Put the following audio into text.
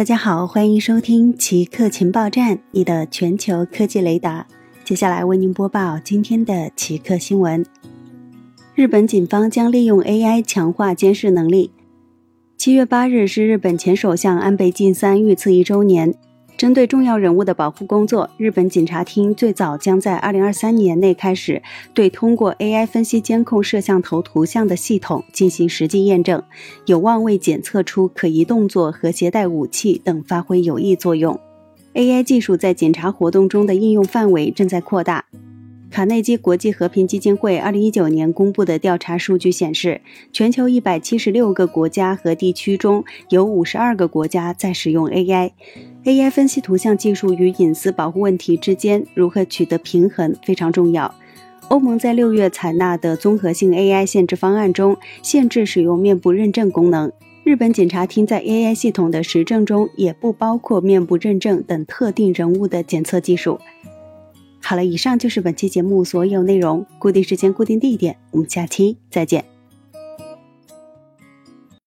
大家好，欢迎收听奇客情报站，你的全球科技雷达。接下来为您播报今天的奇客新闻：日本警方将利用 AI 强化监视能力。七月八日是日本前首相安倍晋三遇刺一周年。针对重要人物的保护工作，日本警察厅最早将在二零二三年内开始对通过 AI 分析监控摄像头图像的系统进行实际验证，有望为检测出可疑动作和携带武器等发挥有益作用。AI 技术在检查活动中的应用范围正在扩大。卡内基国际和平基金会二零一九年公布的调查数据显示，全球一百七十六个国家和地区中有五十二个国家在使用 AI。AI 分析图像技术与隐私保护问题之间如何取得平衡非常重要。欧盟在六月采纳的综合性 AI 限制方案中，限制使用面部认证功能。日本检察厅在 AI 系统的实证中也不包括面部认证等特定人物的检测技术。好了，以上就是本期节目所有内容。固定时间，固定地点，我们下期再见。